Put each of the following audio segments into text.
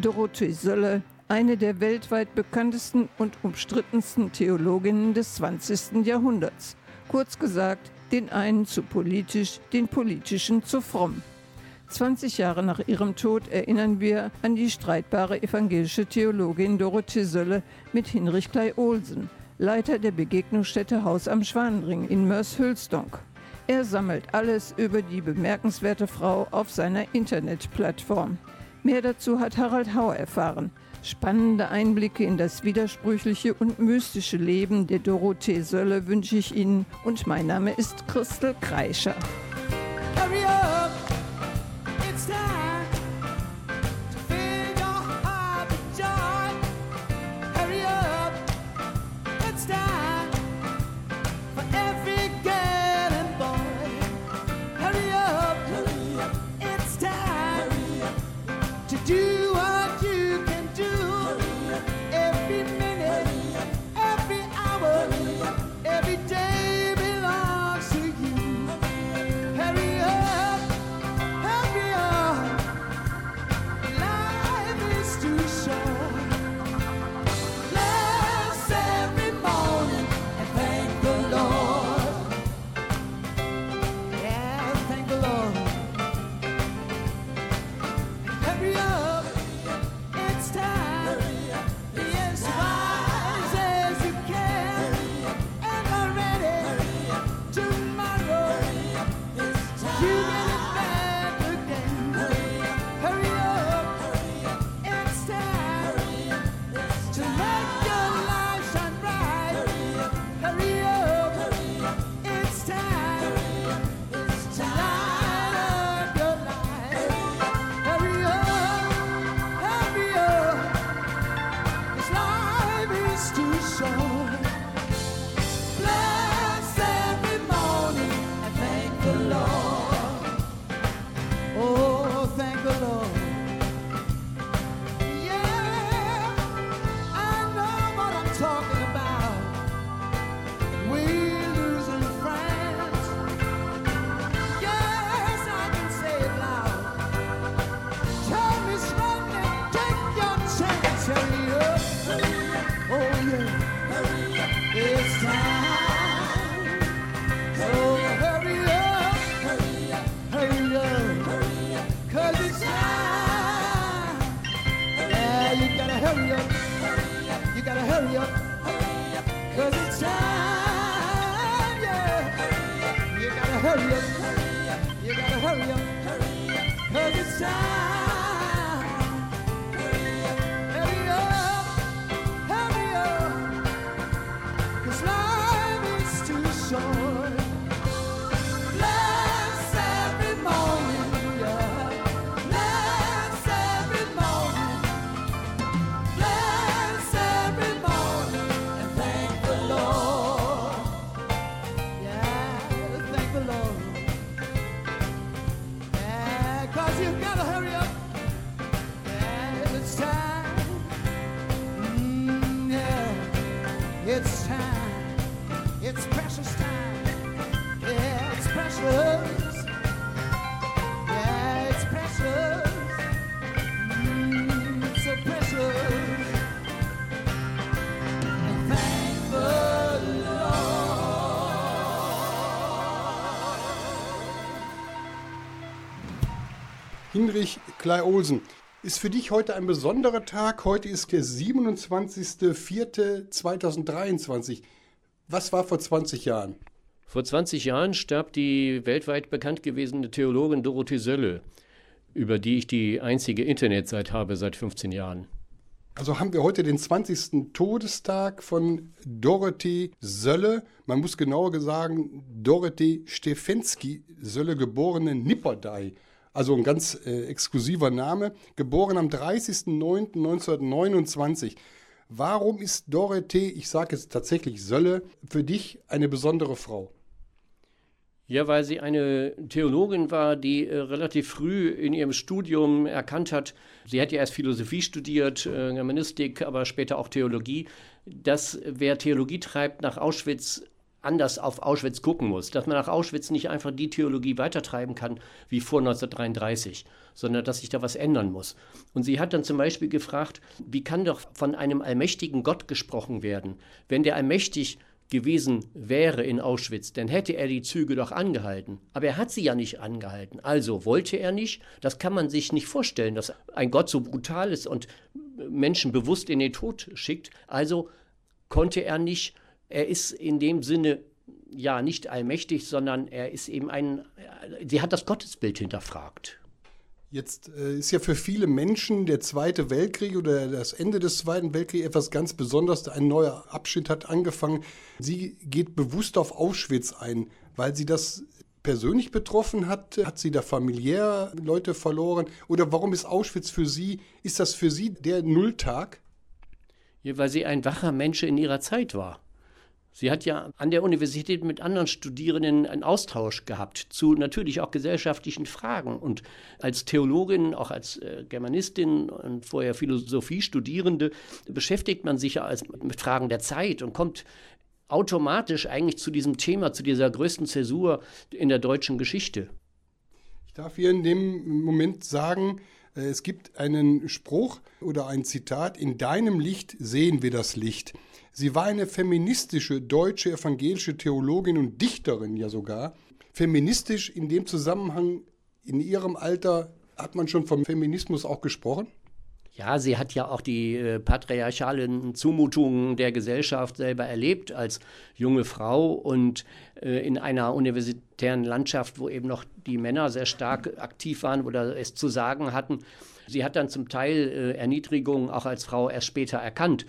Dorothee Sölle, eine der weltweit bekanntesten und umstrittensten Theologinnen des 20. Jahrhunderts. Kurz gesagt, den einen zu politisch, den politischen zu fromm. 20 Jahre nach ihrem Tod erinnern wir an die streitbare evangelische Theologin Dorothee Sölle mit Hinrich Klei Olsen, Leiter der Begegnungsstätte Haus am Schwanenring in Mörs-Hülsdonk. Er sammelt alles über die bemerkenswerte Frau auf seiner Internetplattform. Mehr dazu hat Harald Hauer erfahren. Spannende Einblicke in das widersprüchliche und mystische Leben der Dorothee Sölle wünsche ich Ihnen und mein Name ist Christel Kreischer. Hurry up. Gotta have Hinrich Klei-Olsen. Ist für dich heute ein besonderer Tag. Heute ist der 27.04.2023. Was war vor 20 Jahren? Vor 20 Jahren starb die weltweit bekannt gewesene Theologin Dorothee Sölle, über die ich die einzige Internetseite habe seit 15 Jahren. Also haben wir heute den 20. Todestag von Dorothee Sölle. Man muss genauer sagen, Dorothee Stefensky Sölle, geborene Nipperdey also ein ganz äh, exklusiver Name, geboren am 30.09.1929. Warum ist Dorothee, ich sage jetzt tatsächlich Sölle, für dich eine besondere Frau? Ja, weil sie eine Theologin war, die äh, relativ früh in ihrem Studium erkannt hat, sie hat ja erst Philosophie studiert, äh, Germanistik, aber später auch Theologie, dass wer Theologie treibt, nach Auschwitz anders auf Auschwitz gucken muss, dass man nach Auschwitz nicht einfach die Theologie weitertreiben kann wie vor 1933, sondern dass sich da was ändern muss. Und sie hat dann zum Beispiel gefragt, wie kann doch von einem allmächtigen Gott gesprochen werden, wenn der allmächtig gewesen wäre in Auschwitz, dann hätte er die Züge doch angehalten. Aber er hat sie ja nicht angehalten. Also wollte er nicht. Das kann man sich nicht vorstellen, dass ein Gott so brutal ist und Menschen bewusst in den Tod schickt. Also konnte er nicht er ist in dem Sinne ja nicht allmächtig, sondern er ist eben ein, sie hat das Gottesbild hinterfragt. Jetzt äh, ist ja für viele Menschen der Zweite Weltkrieg oder das Ende des Zweiten Weltkriegs etwas ganz Besonderes. Ein neuer Abschnitt hat angefangen. Sie geht bewusst auf Auschwitz ein, weil sie das persönlich betroffen hat. Hat sie da familiär Leute verloren? Oder warum ist Auschwitz für Sie, ist das für Sie der Nulltag? Ja, weil sie ein wacher Mensch in ihrer Zeit war. Sie hat ja an der Universität mit anderen Studierenden einen Austausch gehabt zu natürlich auch gesellschaftlichen Fragen. Und als Theologin, auch als äh, Germanistin und vorher Philosophiestudierende beschäftigt man sich ja mit Fragen der Zeit und kommt automatisch eigentlich zu diesem Thema, zu dieser größten Zäsur in der deutschen Geschichte. Ich darf hier in dem Moment sagen, äh, es gibt einen Spruch oder ein Zitat, in deinem Licht sehen wir das Licht. Sie war eine feministische deutsche evangelische Theologin und Dichterin ja sogar. Feministisch in dem Zusammenhang, in ihrem Alter, hat man schon vom Feminismus auch gesprochen? Ja, sie hat ja auch die äh, patriarchalen Zumutungen der Gesellschaft selber erlebt als junge Frau und äh, in einer universitären Landschaft, wo eben noch die Männer sehr stark aktiv waren oder es zu sagen hatten. Sie hat dann zum Teil äh, Erniedrigungen auch als Frau erst später erkannt.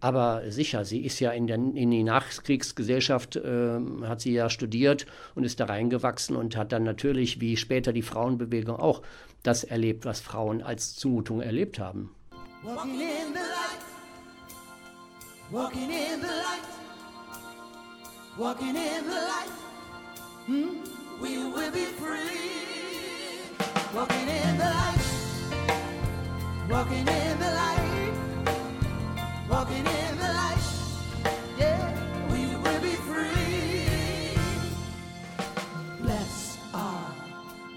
Aber sicher, sie ist ja in, der, in die Nachkriegsgesellschaft, äh, hat sie ja studiert und ist da reingewachsen und hat dann natürlich, wie später die Frauenbewegung auch, das erlebt, was Frauen als Zumutung erlebt haben. Walking in the light, walking in the light, walking in the light, hmm? we will be free. Walking in the light, walking in the light. Walking in the light. Yeah, we will be free. Are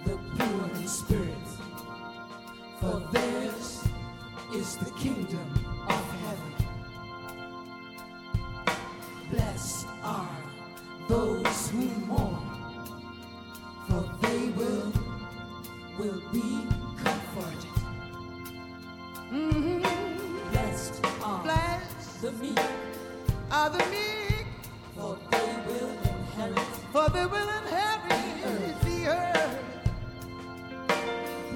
the pure in spirit, for theirs is the kingdom of heaven. Blessed are those are the meek, for they will inherit, for they will inherit. The earth.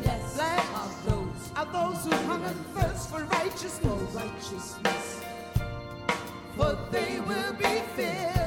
Blessed are those, are those who hunger and thirst for righteousness, for righteousness, for they will be filled.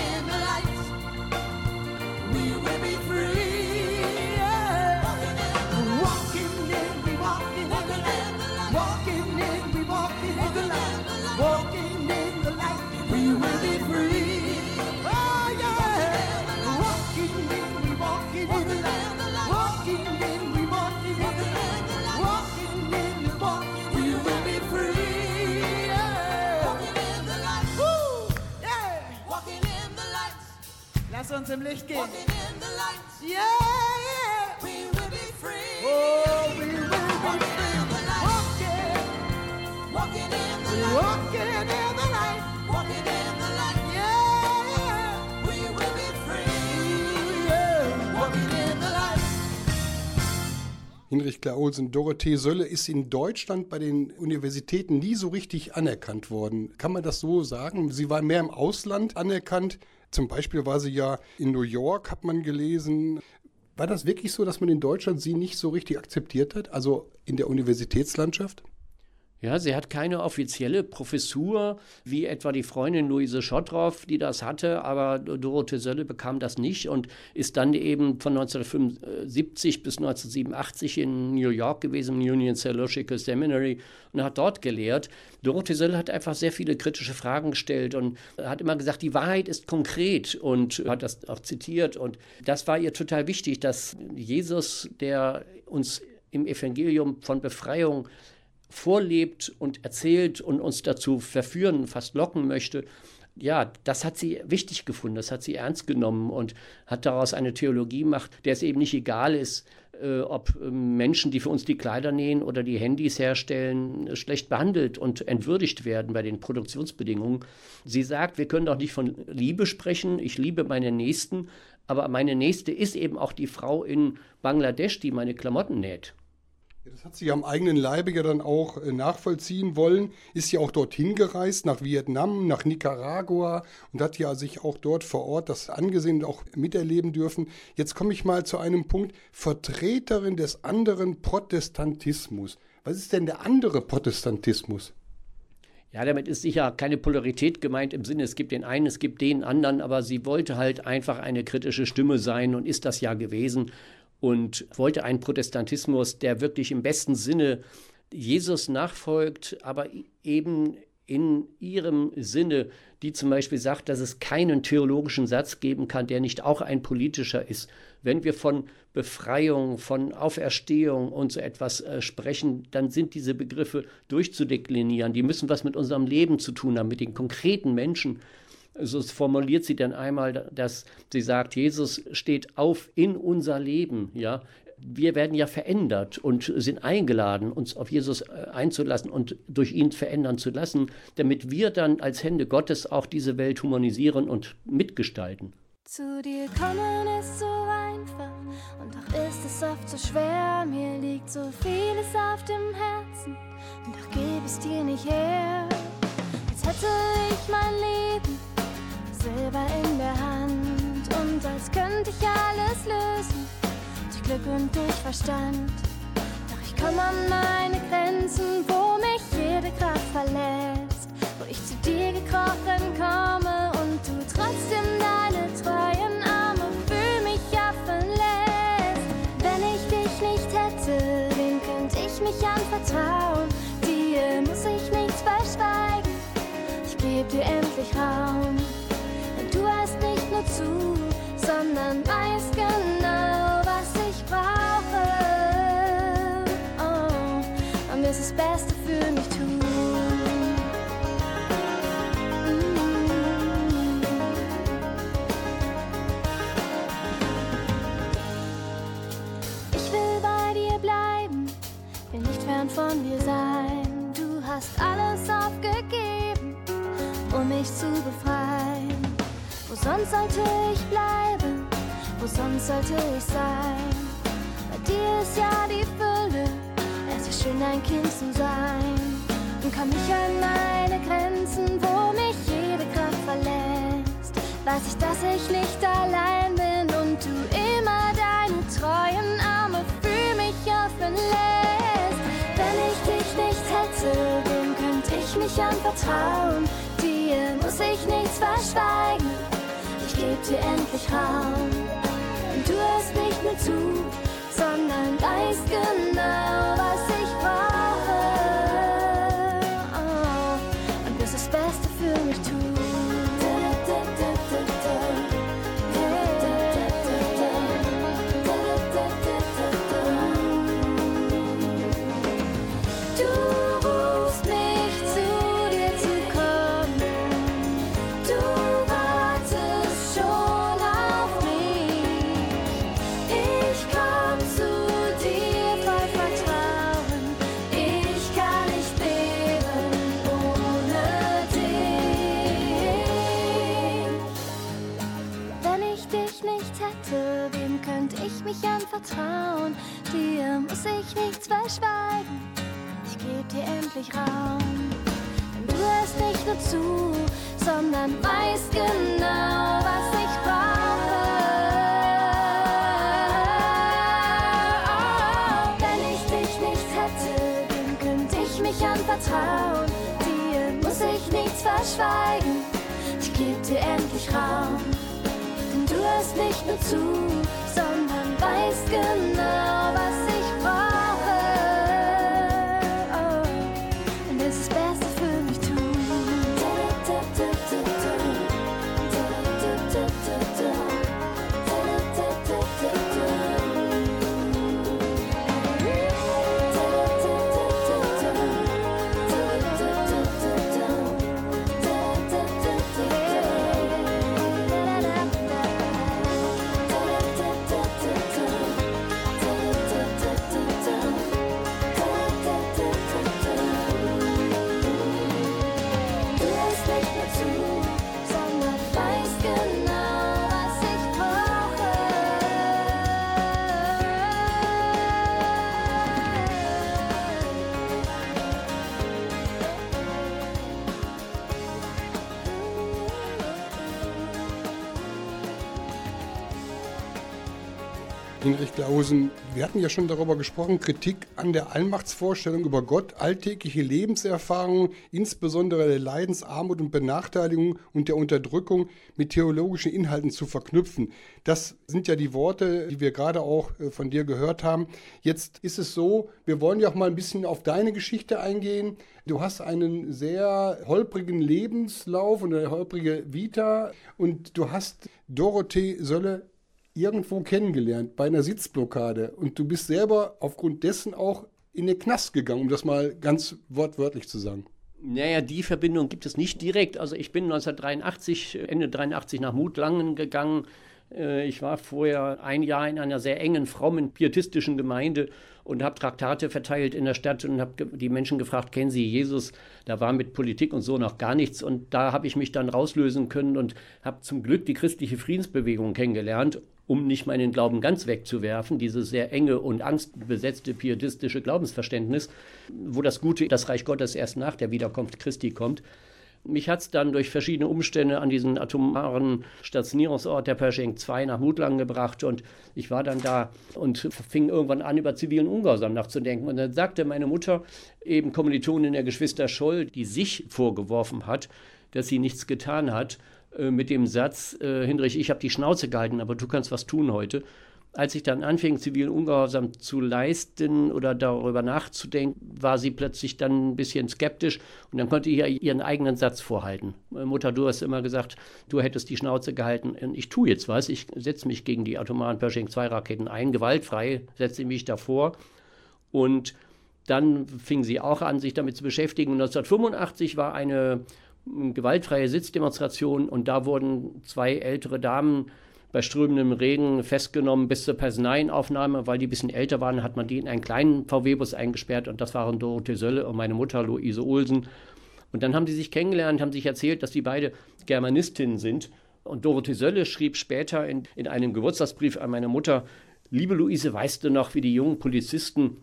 never Lass uns im Licht gehen. Walking in the light. Yeah, yeah. We will be free. Oh, we will be free. Walking. Walking in the light. Walking in the light. Walking in the light. Yeah. We will be free. Yeah. Walking in the light. Hinrich Klaolsen, Dorothee Sölle ist in Deutschland bei den Universitäten nie so richtig anerkannt worden. Kann man das so sagen? Sie war mehr im Ausland anerkannt. Zum Beispiel war sie ja in New York, hat man gelesen. War das wirklich so, dass man in Deutschland sie nicht so richtig akzeptiert hat, also in der Universitätslandschaft? Ja, sie hat keine offizielle Professur, wie etwa die Freundin Luise Schottroff, die das hatte, aber Dorothee Sölle bekam das nicht und ist dann eben von 1975 bis 1987 in New York gewesen, im Union Theological Seminary, und hat dort gelehrt. Dorothee Sölle hat einfach sehr viele kritische Fragen gestellt und hat immer gesagt, die Wahrheit ist konkret und hat das auch zitiert. Und das war ihr total wichtig, dass Jesus, der uns im Evangelium von Befreiung vorlebt und erzählt und uns dazu verführen, fast locken möchte, ja, das hat sie wichtig gefunden, das hat sie ernst genommen und hat daraus eine Theologie gemacht, der es eben nicht egal ist, äh, ob äh, Menschen, die für uns die Kleider nähen oder die Handys herstellen, schlecht behandelt und entwürdigt werden bei den Produktionsbedingungen. Sie sagt, wir können doch nicht von Liebe sprechen, ich liebe meine Nächsten, aber meine Nächste ist eben auch die Frau in Bangladesch, die meine Klamotten näht. Das hat sie am eigenen Leibe ja dann auch äh, nachvollziehen wollen, ist ja auch dorthin gereist, nach Vietnam, nach Nicaragua und hat ja sich auch dort vor Ort das angesehen und auch miterleben dürfen. Jetzt komme ich mal zu einem Punkt, Vertreterin des anderen Protestantismus. Was ist denn der andere Protestantismus? Ja, damit ist sicher keine Polarität gemeint im Sinne, es gibt den einen, es gibt den anderen, aber sie wollte halt einfach eine kritische Stimme sein und ist das ja gewesen und wollte einen Protestantismus, der wirklich im besten Sinne Jesus nachfolgt, aber eben in ihrem Sinne, die zum Beispiel sagt, dass es keinen theologischen Satz geben kann, der nicht auch ein politischer ist. Wenn wir von Befreiung, von Auferstehung und so etwas äh, sprechen, dann sind diese Begriffe durchzudeklinieren. Die müssen was mit unserem Leben zu tun haben, mit den konkreten Menschen. So formuliert sie dann einmal, dass sie sagt, Jesus steht auf in unser Leben, ja. Wir werden ja verändert und sind eingeladen, uns auf Jesus äh, einzulassen und durch ihn verändern zu lassen, damit wir dann als Hände Gottes auch diese Welt humanisieren und mitgestalten. Zu dir kommen ist so einfach und doch ist es oft so schwer. Mir liegt so vieles auf dem Herzen und doch gebe es dir nicht her. Als könnte ich alles lösen durch Glück und durch Verstand. Doch ich komme an meine Grenzen, wo mich jede Kraft verlässt, wo ich zu dir gekrochen komme und du trotzdem deine treuen Arme für mich offen lässt. Wenn ich dich nicht hätte, wem könnte ich mich anvertrauen? Dir muss ich nichts verschweigen, ich geb dir endlich Raum. Denn du hast nicht nur zu, sondern weißt genau, was ich brauche. Oh, und wirst das Beste für mich tun. Ich will bei dir bleiben, will nicht fern von dir sein. Wo sonst sollte ich bleiben? Wo sonst sollte ich sein? Bei dir ist ja die Fülle, es ist schön, ein Kind zu sein. Und komm ich an meine Grenzen, wo mich jede Kraft verlässt, weiß ich, dass ich nicht allein bin und du immer deine treuen Arme für mich offen lässt. Wenn ich dich nicht hätte, wem könnte mich anvertrauen. Dir muss ich nichts verschweigen. Ich geb dir endlich Raum. Und du hörst nicht nur zu, sondern weißt genau, was ich Hinrich Klausen, wir hatten ja schon darüber gesprochen, Kritik an der Allmachtsvorstellung über Gott, alltägliche Lebenserfahrungen, insbesondere der Leidensarmut und Benachteiligung und der Unterdrückung mit theologischen Inhalten zu verknüpfen. Das sind ja die Worte, die wir gerade auch äh, von dir gehört haben. Jetzt ist es so, wir wollen ja auch mal ein bisschen auf deine Geschichte eingehen. Du hast einen sehr holprigen Lebenslauf und eine holprige Vita und du hast Dorothee Sölle irgendwo kennengelernt, bei einer Sitzblockade. Und du bist selber aufgrund dessen auch in den Knast gegangen, um das mal ganz wortwörtlich zu sagen. Naja, die Verbindung gibt es nicht direkt. Also ich bin 1983, Ende 83 nach Mutlangen gegangen. Äh, Ich war vorher ein Jahr in einer sehr engen, frommen, pietistischen Gemeinde und habe Traktate verteilt in der Stadt und habe die Menschen gefragt, kennen Sie Jesus? Da war mit Politik und so noch gar nichts. Und da habe ich mich dann rauslösen können und habe zum Glück die christliche Friedensbewegung kennengelernt, um nicht meinen Glauben ganz wegzuwerfen, dieses sehr enge und angstbesetzte pietistische Glaubensverständnis, wo das Gute, das Reich Gottes erst nach der Wiederkunft Christi kommt. Mich hat es dann durch verschiedene Umstände an diesen atomaren Stationierungsort der Pershing 2 nach Mutlangen gebracht und ich war dann da und fing irgendwann an, über zivilen Ungehorsam nachzudenken. Und dann sagte meine Mutter, eben Kommilitonin der Geschwister Scholl, die sich vorgeworfen hat, dass sie nichts getan hat, äh, mit dem Satz, äh, Hinrich, ich habe die Schnauze gehalten, aber du kannst was tun heute. Als ich dann anfing, zivilen Ungehorsam zu leisten oder darüber nachzudenken, war sie plötzlich dann ein bisschen skeptisch und dann konnte ich ihr ihren eigenen Satz vorhalten. Äh, Mutter, du hast immer gesagt, du hättest die Schnauze gehalten und ich tue jetzt was. Ich setze mich gegen die atomaren Pershing-2-Raketen ein, gewaltfrei, setze mich davor und dann fing sie auch an, sich damit zu beschäftigen. 1985 war eine gewaltfreie Sitzdemonstration und da wurden zwei ältere Damen bei strömendem Regen festgenommen bis zur Personenaufnahme, weil die ein bisschen älter waren, hat man die in einen kleinen VW-Bus eingesperrt und das waren Dorothee Sölle und meine Mutter Luise Olsen. Und dann haben die sich kennengelernt, haben sich erzählt, dass die beide Germanistinnen sind. Und Dorothee Sölle schrieb später in, in einem Geburtstagsbrief an meine Mutter, liebe Luise, weißt du noch, wie die jungen Polizisten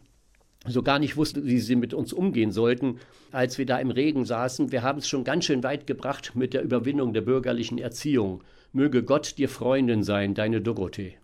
so gar nicht wussten, wie sie mit uns umgehen sollten, als wir da im Regen saßen. Wir haben es schon ganz schön weit gebracht mit der Überwindung der bürgerlichen Erziehung. Möge Gott dir Freundin sein, deine Dorothee.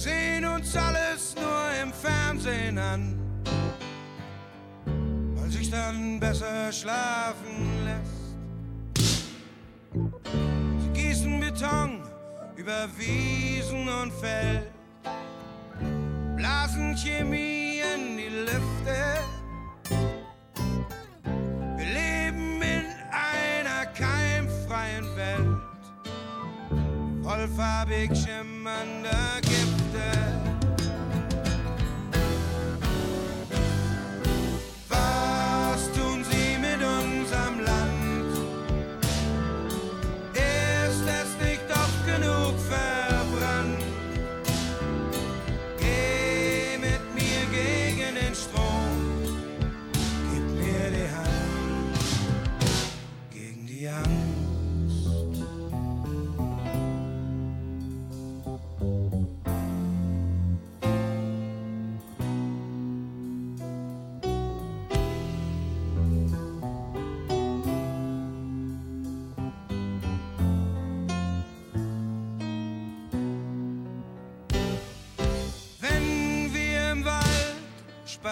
Sehen uns alles nur im Fernsehen an, weil sich dann besser schlafen lässt. Sie gießen Beton über Wiesen und Feld, blasen Chemie in die Lüfte. Wir leben in einer keimfreien Welt, vollfarbig schimmernder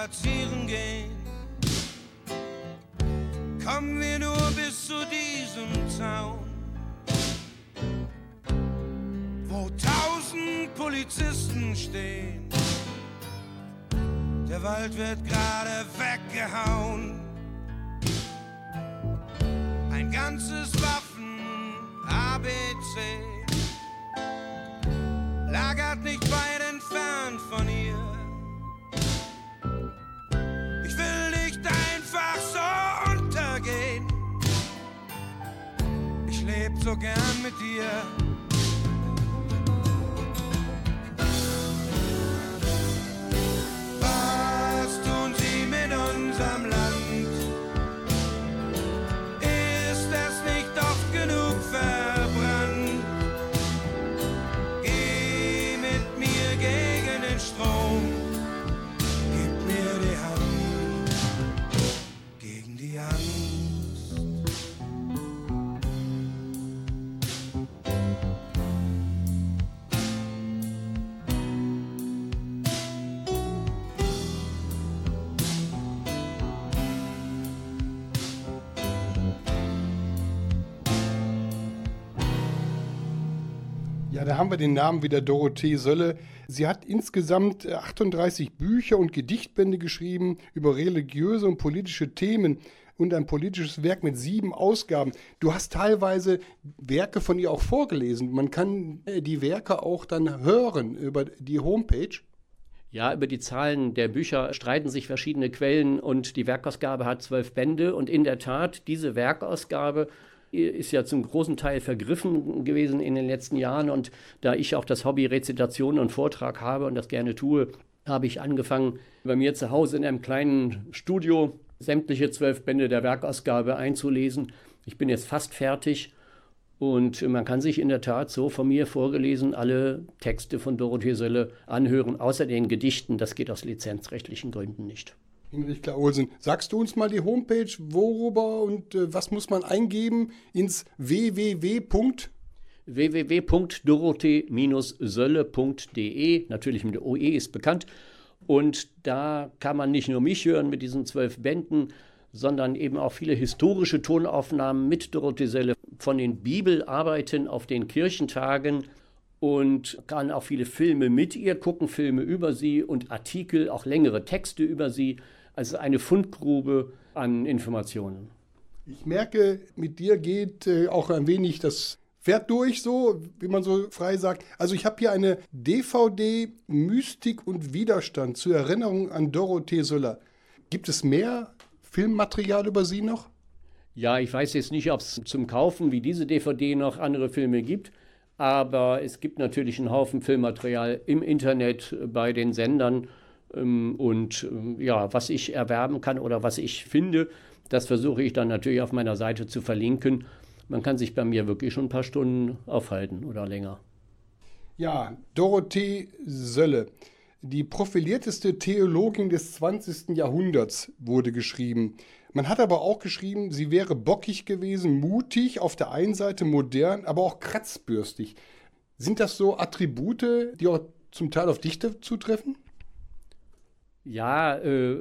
spazieren gehen, kommen wir nur bis zu diesem Zaun, wo tausend Polizisten stehen. Der Wald wird gerade weggehauen. Ein ganzes Waffen so gern mit dir. Haben wir den Namen wieder Dorothee Sölle. Sie hat insgesamt äh, 38 Bücher und Gedichtbände geschrieben über religiöse und politische Themen und ein politisches Werk mit sieben Ausgaben. Du hast teilweise Werke von ihr auch vorgelesen. Man kann äh, die Werke auch dann hören über die Homepage. Ja, über die Zahlen der Bücher streiten sich verschiedene Quellen und die Werkausgabe hat zwölf Bände und in der Tat, diese Werkausgabe ist ja zum großen Teil vergriffen gewesen in den letzten Jahren und da ich auch das Hobby Rezitation und Vortrag habe und das gerne tue, habe ich angefangen, bei mir zu Hause in einem kleinen Studio sämtliche zwölf Bände der Werkausgabe einzulesen. Ich bin jetzt fast fertig und man kann sich in der Tat so von mir vorgelesen alle Texte von Dorothee Sölle anhören, außer den Gedichten. Das geht aus lizenzrechtlichen Gründen nicht. Hinrich Klaolsen, sagst du uns mal die Homepage, worüber und äh, was muss man eingeben ins www. www.dorothee-sölle.de, natürlich mit der OE ist bekannt. Und da kann man nicht nur mich hören mit diesen zwölf Bänden, sondern eben auch viele historische Tonaufnahmen mit Dorothee Sölle von den Bibelarbeiten auf den Kirchentagen und kann auch viele Filme mit ihr gucken, Filme über sie und Artikel, auch längere Texte über sie. Also eine Fundgrube an Informationen. Ich merke, mit dir geht äh, auch ein wenig das Pferd durch, so wie man so frei sagt. Also ich habe hier eine DVD Mystik und Widerstand zur Erinnerung an Dorothee Söller. Gibt es mehr Filmmaterial über sie noch? Ja, ich weiß jetzt nicht, ob es zum Kaufen wie diese DVD noch andere Filme gibt, aber es gibt natürlich einen Haufen Filmmaterial im Internet bei den Sendern. Ähm, Und ähm, ja, was ich erwerben kann oder was ich finde, das versuche ich dann natürlich auf meiner Seite zu verlinken. Man kann sich bei mir wirklich schon ein paar Stunden aufhalten oder länger. Ja, Dorothee Sölle. Die profilierteste Theologin des 20. Jahrhunderts wurde geschrieben. Man hat aber auch geschrieben, sie wäre bockig gewesen, mutig, auf der einen Seite modern, aber auch kratzbürstig. Sind das so Attribute, die auch zum Teil auf dich zutreffen? Ja, äh,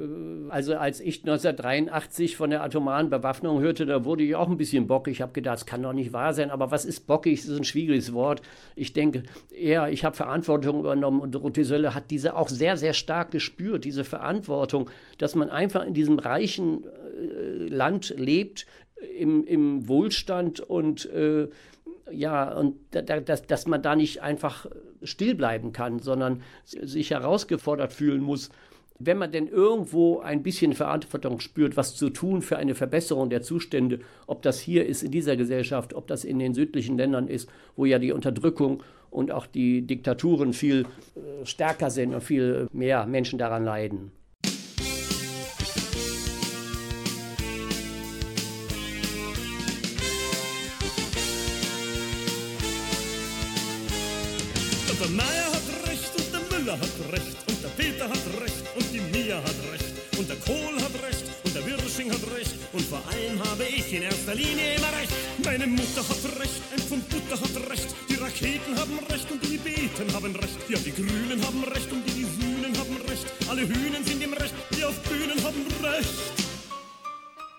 also als ich 1983 von der atomaren Bewaffnung hörte, da wurde ich auch ein bisschen bockig. Ich habe gedacht, das kann doch nicht wahr sein. Aber was ist bockig? Das ist ein schwieriges Wort. Ich denke eher, ich habe Verantwortung übernommen und Dorothee Sölle hat diese auch sehr, sehr stark gespürt, diese Verantwortung, dass man einfach in diesem reichen äh, Land lebt, im, im Wohlstand und äh, ja, und da, da, dass, dass man da nicht einfach still bleiben kann, sondern sich herausgefordert fühlen muss wenn man denn irgendwo ein bisschen Verantwortung spürt, was zu tun für eine Verbesserung der Zustände, ob das hier ist in dieser Gesellschaft, ob das in den südlichen Ländern ist, wo ja die Unterdrückung und auch die Diktaturen viel äh, stärker sind und viel mehr Menschen daran leiden. Erster Linie immer recht. Meine Mutter hat recht, ein Pfund Butter hat recht, die Raketen haben recht und die Beten haben recht. Ja, die Grünen haben recht und die, Sühnen haben recht. Alle Hühnen sind im Recht, die auf Bühnen haben recht.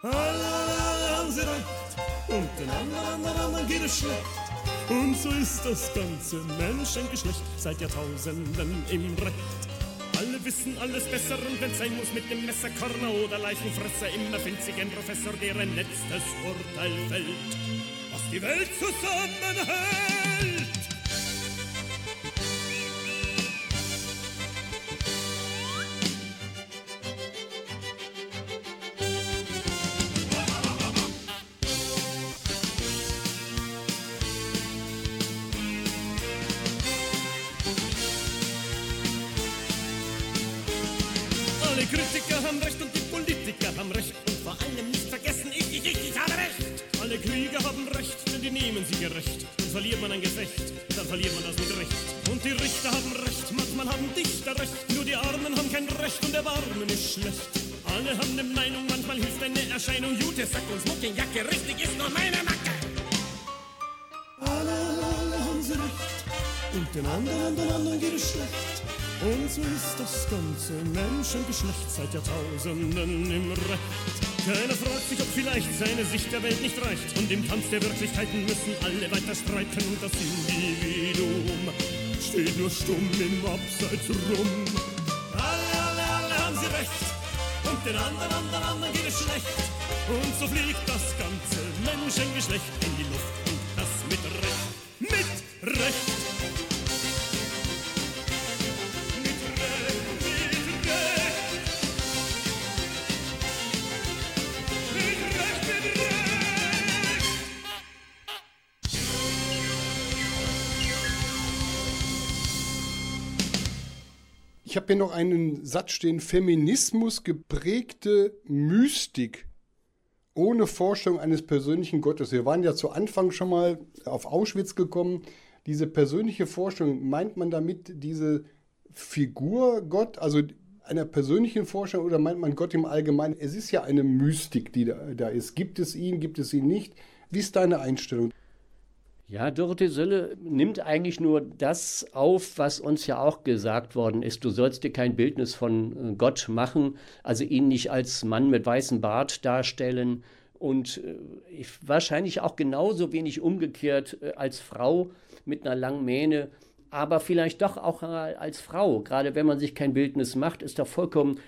Alle, alle haben sie recht und den anderen, anderen, anderen geht es schlecht. Und so ist das ganze Menschengeschlecht seit Jahrtausenden im Recht. Alle wissen alles besser und wenn's sein muss mit dem Messer, Körner oder Leichenfresser, immer findet sich ein Professor, der ein letztes Urteil fällt, was die Welt zusammenhält. Kritiker haben recht und die Politiker haben recht. Und vor allem nicht vergessen, ich, ich, ich, ich habe recht. Alle Krieger haben recht, denn die nehmen sie gerecht. Und verliert man ein Gefecht, dann verliert man das mit Recht. Und die Richter haben recht, manchmal haben Dichter recht. Nur die Armen haben kein Recht und der Warmen ist schlecht. Alle haben eine Meinung, manchmal hilft eine Erscheinung. Jute, Sack und Smokingjacke, richtig ist nur meine Macke. Alle, alle haben sie recht. Und den anderen, den anderen geht es schlecht. Und so ist das ganze Menschengeschlecht seit Jahrtausenden im Recht. Keiner fragt sich, ob vielleicht seine Sicht der Welt nicht reicht. Und im Kampf der Wirklichkeiten müssen alle weiter streiten. Und das Individuum steht nur stumm im Abseits rum. Alle, alle, alle haben sie recht. Und den anderen, anderen, anderen geht es schlecht. Und so fliegt das ganze Menschengeschlecht in habe hier noch einen Satz stehen: Feminismus geprägte Mystik ohne Vorstellung eines persönlichen Gottes. Wir waren ja zu Anfang schon mal auf Auschwitz gekommen. Diese persönliche Vorstellung, meint man damit diese Figur Gott, also einer persönlichen Vorstellung oder meint man Gott im Allgemeinen? Es ist ja eine Mystik, die da, da ist. Gibt es ihn, gibt es ihn nicht? Wie ist deine Einstellung? Ja, Dorothee Sölle nimmt eigentlich nur das auf, was uns ja auch gesagt worden ist. Du sollst dir kein Bildnis von äh, Gott machen, also ihn nicht als Mann mit weißem Bart darstellen und äh, ich, wahrscheinlich auch genauso wenig umgekehrt äh, als Frau mit einer langen Mähne, aber vielleicht doch auch als Frau. Gerade wenn man sich kein Bildnis macht, ist doch vollkommen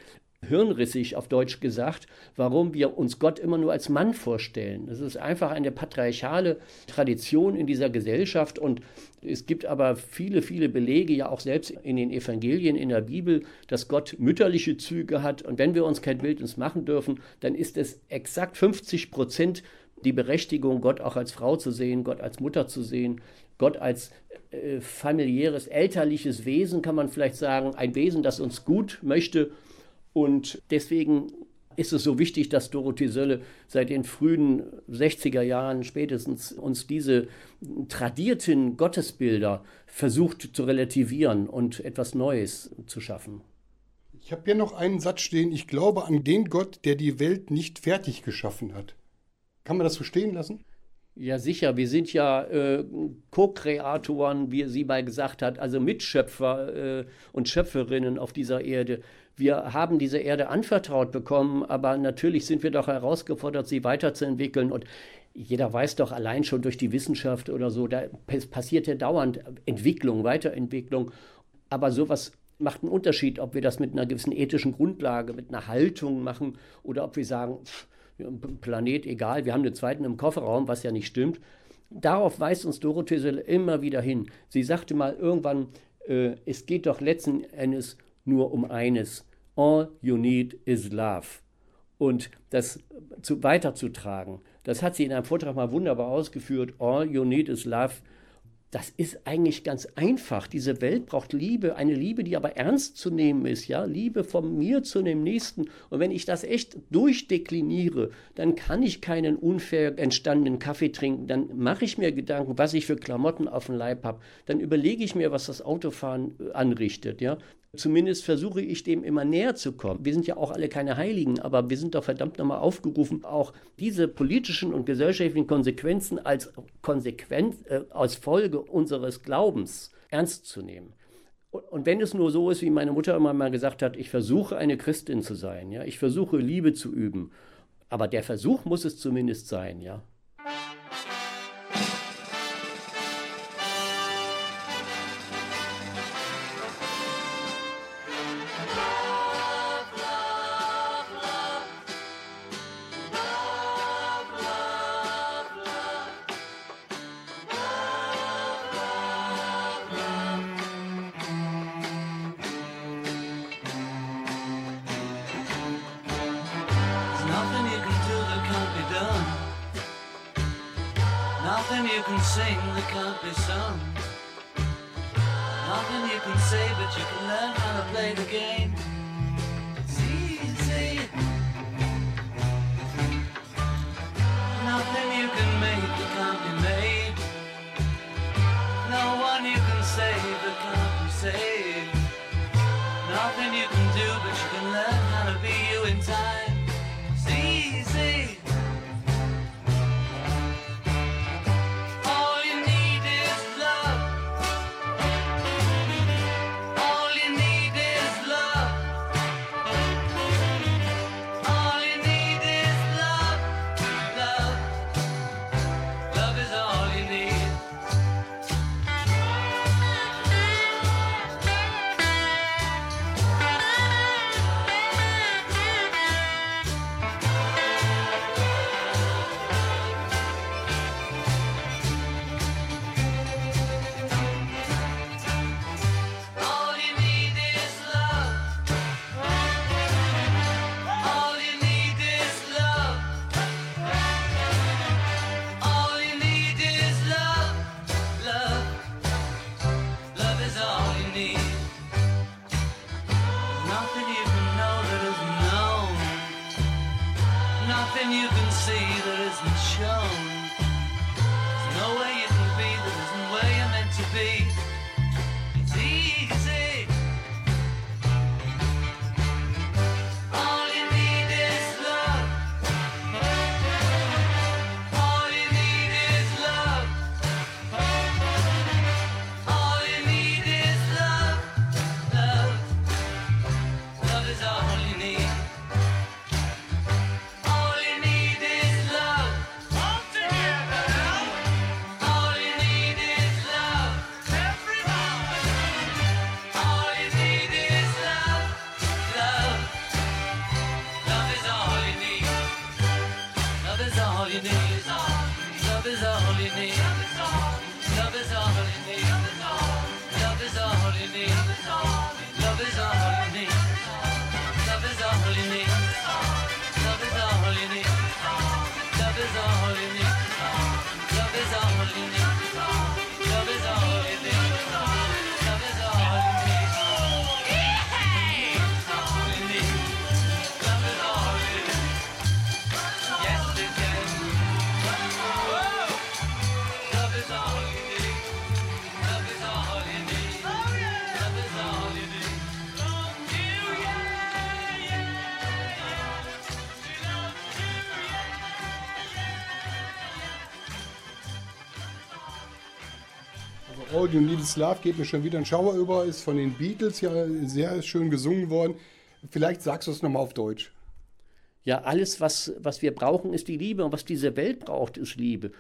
hirnrissig auf Deutsch gesagt, warum wir uns Gott immer nur als Mann vorstellen. Das ist einfach eine patriarchale Tradition in dieser Gesellschaft und es gibt aber viele, viele Belege, ja auch selbst in den Evangelien, in der Bibel, dass Gott mütterliche Züge hat und wenn wir uns kein Bildnis machen dürfen, dann ist es exakt 50 Prozent die Berechtigung, Gott auch als Frau zu sehen, Gott als Mutter zu sehen, Gott als äh, familiäres, elterliches Wesen, kann man vielleicht sagen, ein Wesen, das uns gut möchte und deswegen ist es so wichtig, dass Dorothee Sölle seit den frühen 60er Jahren spätestens uns diese tradierten Gottesbilder versucht zu relativieren und etwas Neues zu schaffen. Ich habe hier noch einen Satz stehen. Ich glaube an den Gott, der die Welt nicht fertig geschaffen hat. Kann man das so stehen lassen? Ja, sicher. Wir sind ja äh, Co-Kreatoren, wie sie mal gesagt hat, also Mitschöpfer äh, und Schöpferinnen auf dieser Erde. Wir haben diese Erde anvertraut bekommen, aber natürlich sind wir doch herausgefordert, sie weiterzuentwickeln. Und jeder weiß doch allein schon durch die Wissenschaft oder so, da passiert ja dauernd Entwicklung, Weiterentwicklung. Aber sowas macht einen Unterschied, ob wir das mit einer gewissen ethischen Grundlage, mit einer Haltung machen oder ob wir sagen, Planet egal, wir haben den zweiten im Kofferraum, was ja nicht stimmt. Darauf weist uns Dorothee immer wieder hin. Sie sagte mal irgendwann, äh, es geht doch letzten Endes nur um eines. All you need is love. Und das zu, weiterzutragen, das hat sie in einem Vortrag mal wunderbar ausgeführt. All you need is love das ist eigentlich ganz einfach. Diese Welt braucht Liebe, eine Liebe, die aber ernst zu nehmen ist, ja, Liebe von mir zu dem Nächsten. Und wenn ich das echt durchdekliniere, dann kann ich keinen unfair entstandenen Kaffee trinken. Dann mache ich mir Gedanken, was ich für Klamotten auf dem Leib habe. Dann überlege ich mir, was das Autofahren äh, anrichtet, ja. Zumindest versuche ich dem immer näher zu kommen. Wir sind ja auch alle keine Heiligen, aber wir sind doch verdammt nochmal aufgerufen, auch diese politischen und gesellschaftlichen Konsequenzen als Konsequenz, äh, als Folge unseres Glaubens ernst zu nehmen. Und wenn es nur so ist, wie meine Mutter immer mal gesagt hat, ich versuche eine Christin zu sein, ja, ich versuche Liebe zu üben, aber der Versuch muss es zumindest sein, ja. say. You Need Is Love geht mir schon wieder ein Schauer über, ist von den Beatles ja sehr schön gesungen worden. Vielleicht sagst du es nochmal auf Deutsch. Ja, alles, was, was wir brauchen, ist die Liebe und was diese Welt braucht, ist Liebe.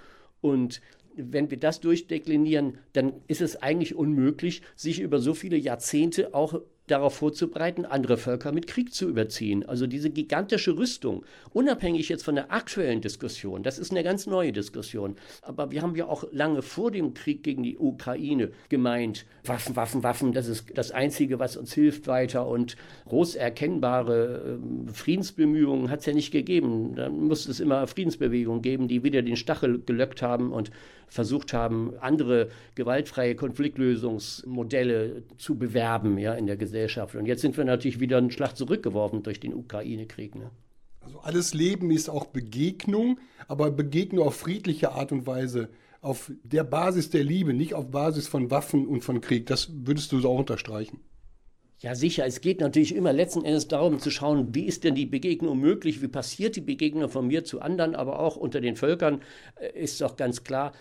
Und wenn wir das durchdeklinieren, dann ist es eigentlich unmöglich, sich über so viele Jahrzehnte auch darauf vorzubereiten, andere Völker mit Krieg zu überziehen. Also diese gigantische Rüstung, unabhängig jetzt von der aktuellen Diskussion, das ist eine ganz neue Diskussion. Aber wir haben ja auch lange vor dem Krieg gegen die Ukraine gemeint, Waffen, Waffen, Waffen, das ist das Einzige, was uns hilft weiter. Und groß erkennbare ähm, Friedensbemühungen hat es ja nicht gegeben. Dann musste es immer Friedensbewegungen geben, die wieder den Stachel gelöckt haben und versucht haben, andere gewaltfreie Konfliktlösungsmodelle zu bewerben ja, in der Gesellschaft. Und jetzt sind wir natürlich wieder einen Schlag zurückgeworfen durch den Ukraine-Krieg. Ne? Also alles Leben ist auch Begegnung, aber Begegnung auf friedliche Art und Weise, auf der Basis der Liebe, nicht auf Basis von Waffen und von Krieg. Das würdest du so auch unterstreichen. Ja, sicher. Es geht natürlich immer letzten Endes darum zu schauen, wie ist denn die Begegnung möglich, wie passiert die Begegnung von mir zu anderen, aber auch unter den Völkern äh, ist doch ganz klar.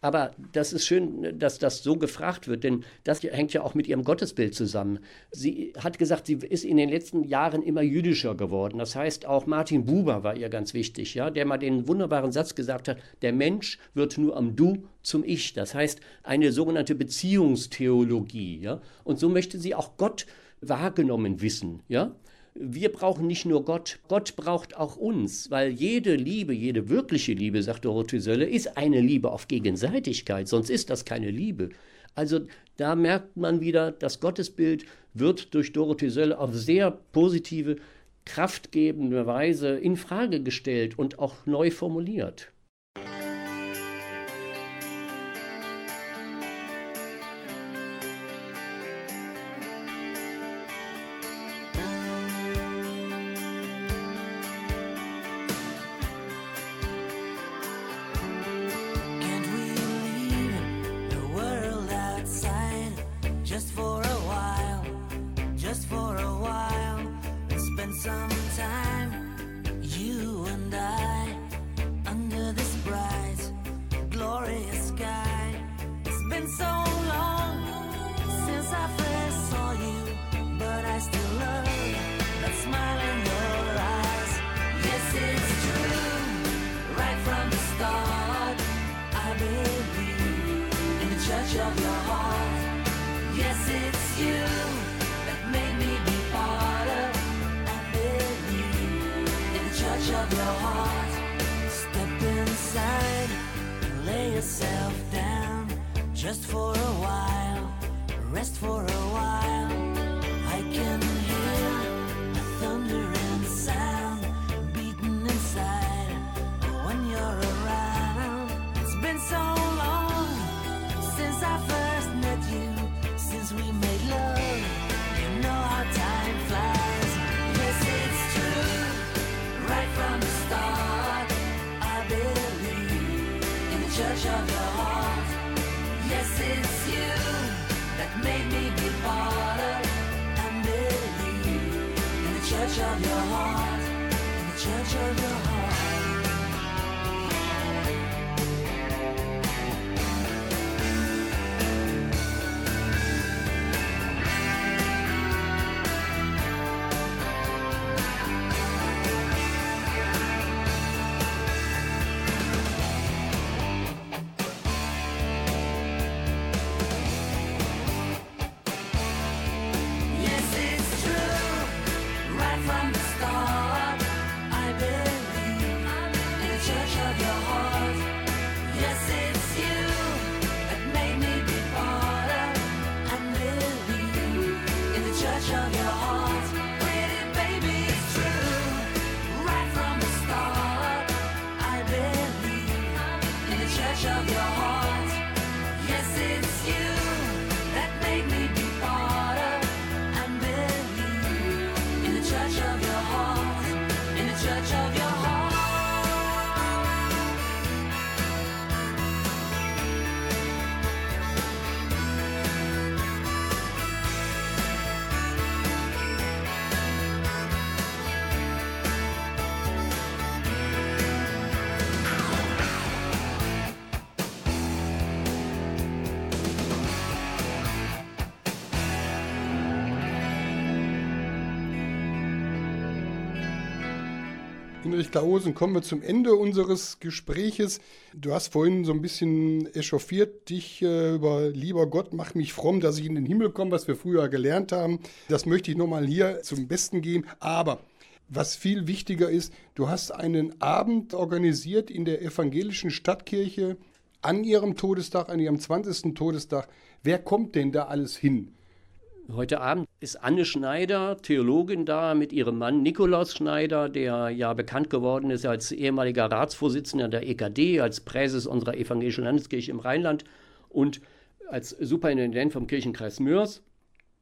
Aber das ist schön, dass das so gefragt wird, denn das hängt ja auch mit ihrem Gottesbild zusammen. Sie hat gesagt, sie ist in den letzten Jahren immer jüdischer geworden. Das heißt, auch Martin Buber war ihr ganz wichtig, ja, der mal den wunderbaren Satz gesagt hat: Der Mensch wird nur am Du zum Ich. Das heißt, eine sogenannte Beziehungstheologie, ja. Und so möchte sie auch Gott wahrgenommen wissen, ja. Wir brauchen nicht nur Gott, Gott braucht auch uns, weil jede Liebe, jede wirkliche Liebe, sagt Dorothee Sölle, ist eine Liebe auf Gegenseitigkeit, sonst ist das keine Liebe. Also da merkt man wieder, das Gottesbild wird durch Dorothee Sölle auf sehr positive, kraftgebende Weise in Frage gestellt und auch neu formuliert. Hinrich Klausen, kommen wir zum Ende unseres Gespräches. Du hast vorhin so ein bisschen echauffiert dich äh, über lieber Gott, mach mich fromm, dass ich in den Himmel komme, was wir früher gelernt haben. Das möchte ich nochmal hier zum Besten geben. Aber was viel wichtiger ist, du hast einen Abend organisiert in der evangelischen Stadtkirche an ihrem Todestag, an ihrem 20. Todestag. Wer kommt denn da alles hin? Heute Abend ist Anne Schneider, Theologin, da mit ihrem Mann Nikolaus Schneider, der ja bekannt geworden ist als ehemaliger Ratsvorsitzender der EKD, als Präses unserer evangelischen Landeskirche im Rheinland und als Superintendent vom Kirchenkreis Mörs.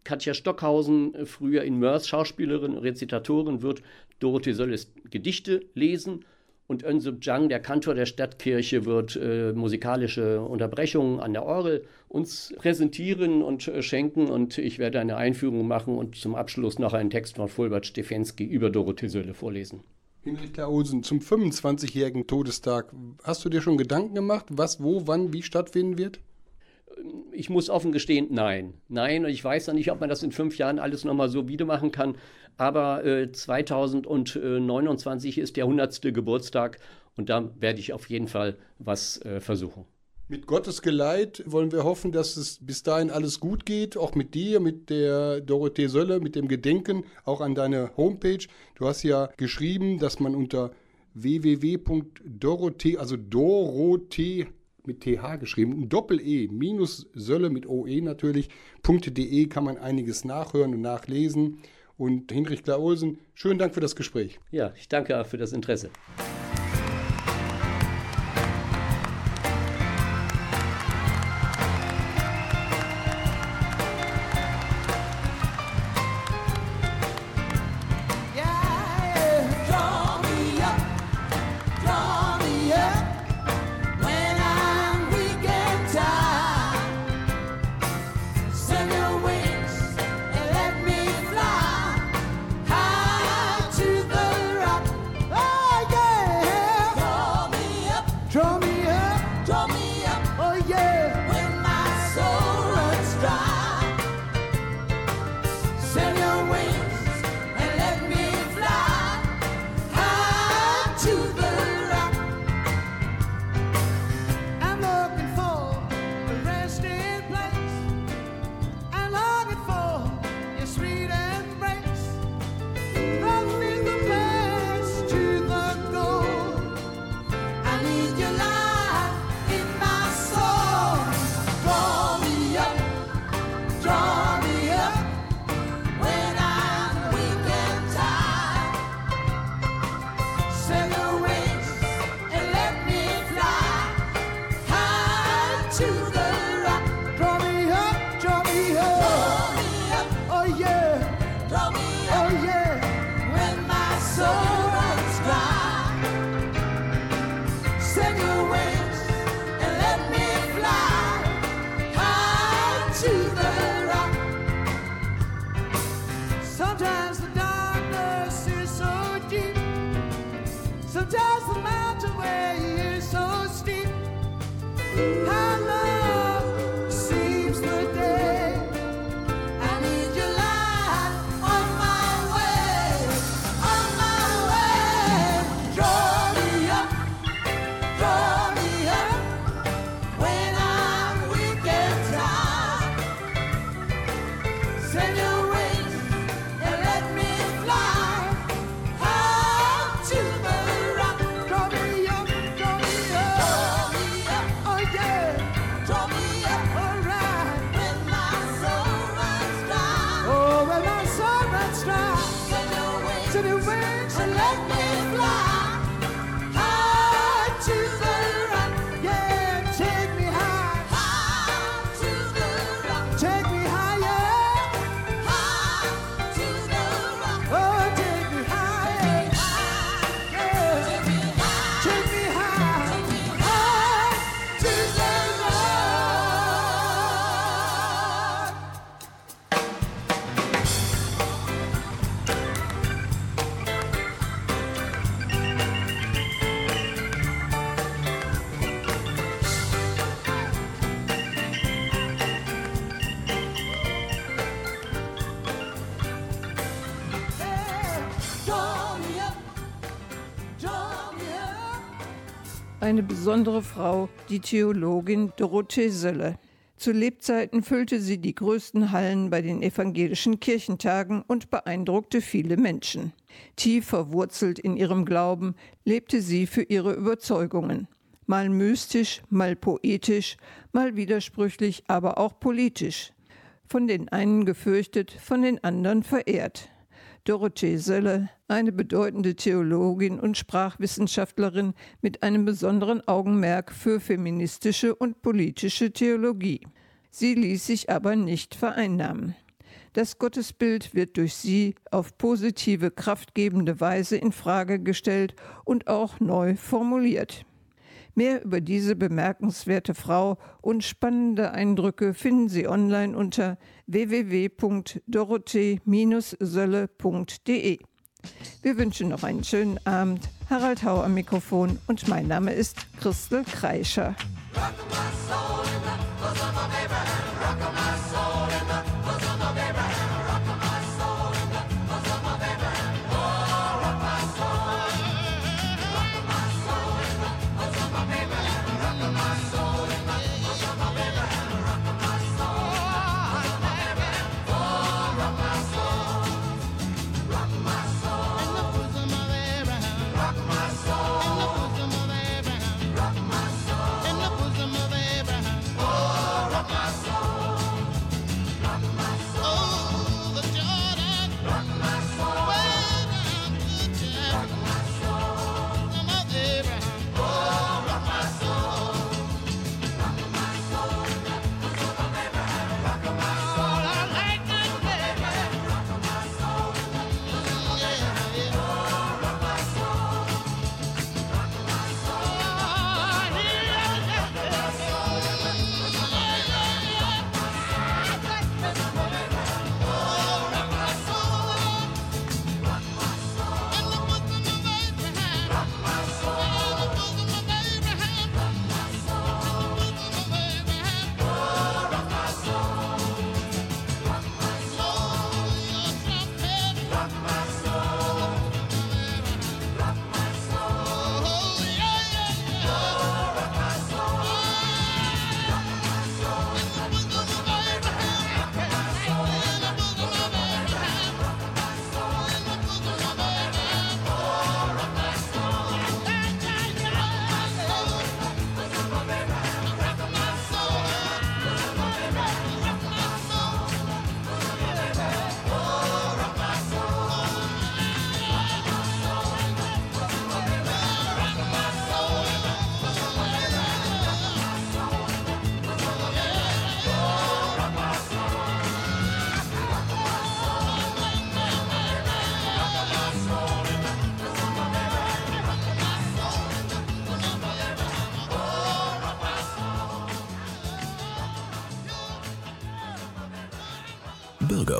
Katja Stockhausen, früher in Mörs Schauspielerin, Rezitatorin, wird Dorothee Sölles Gedichte lesen. Und Önsup Jang, der Kantor der Stadtkirche, wird äh, musikalische Unterbrechungen an der Orgel uns präsentieren und äh, schenken. Und ich werde eine Einführung machen und zum Abschluss noch einen Text von Fulbert Stefensky über Dorothee Sölle vorlesen. Hinrich Klausen, zum 25-jährigen Todestag, hast du dir schon Gedanken gemacht, was, wo, wann, wie stattfinden wird? Ich muss offen gestehen, nein. Nein, und ich weiß noch nicht, ob man das in fünf Jahren alles nochmal so wieder machen kann. Aber äh, 2029 ist der 100. Geburtstag und da werde ich auf jeden Fall was äh, versuchen. Mit Gottes Geleit wollen wir hoffen, dass es bis dahin alles gut geht, auch mit dir, mit der Dorothee Sölle, mit dem Gedenken, auch an deine Homepage. Du hast ja geschrieben, dass man unter www.dorothee, also Dorothee mit TH geschrieben, Doppel-E, minus Sölle mit OE natürlich, .de kann man einiges nachhören und nachlesen. Und Hinrich Klaulsen, schönen Dank für das Gespräch. Ja, ich danke auch für das Interesse. Besondere Frau, die Theologin Dorothee Sölle. Zu Lebzeiten füllte sie die größten Hallen bei den evangelischen Kirchentagen und beeindruckte viele Menschen. Tief verwurzelt in ihrem Glauben lebte sie für ihre Überzeugungen. Mal mystisch, mal poetisch, mal widersprüchlich, aber auch politisch. Von den einen gefürchtet, von den anderen verehrt. Dorothee Sölle, eine bedeutende Theologin und Sprachwissenschaftlerin mit einem besonderen Augenmerk für feministische und politische Theologie. Sie ließ sich aber nicht vereinnahmen. Das Gottesbild wird durch sie auf positive, kraftgebende Weise in Frage gestellt und auch neu formuliert. Mehr über diese bemerkenswerte Frau und spannende Eindrücke finden Sie online unter www.dorothee-sölle.de. Wir wünschen noch einen schönen Abend. Harald Hau am Mikrofon und mein Name ist Christel Kreischer.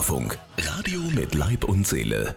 Bürgerfunk, Radio mit Leib und Seele.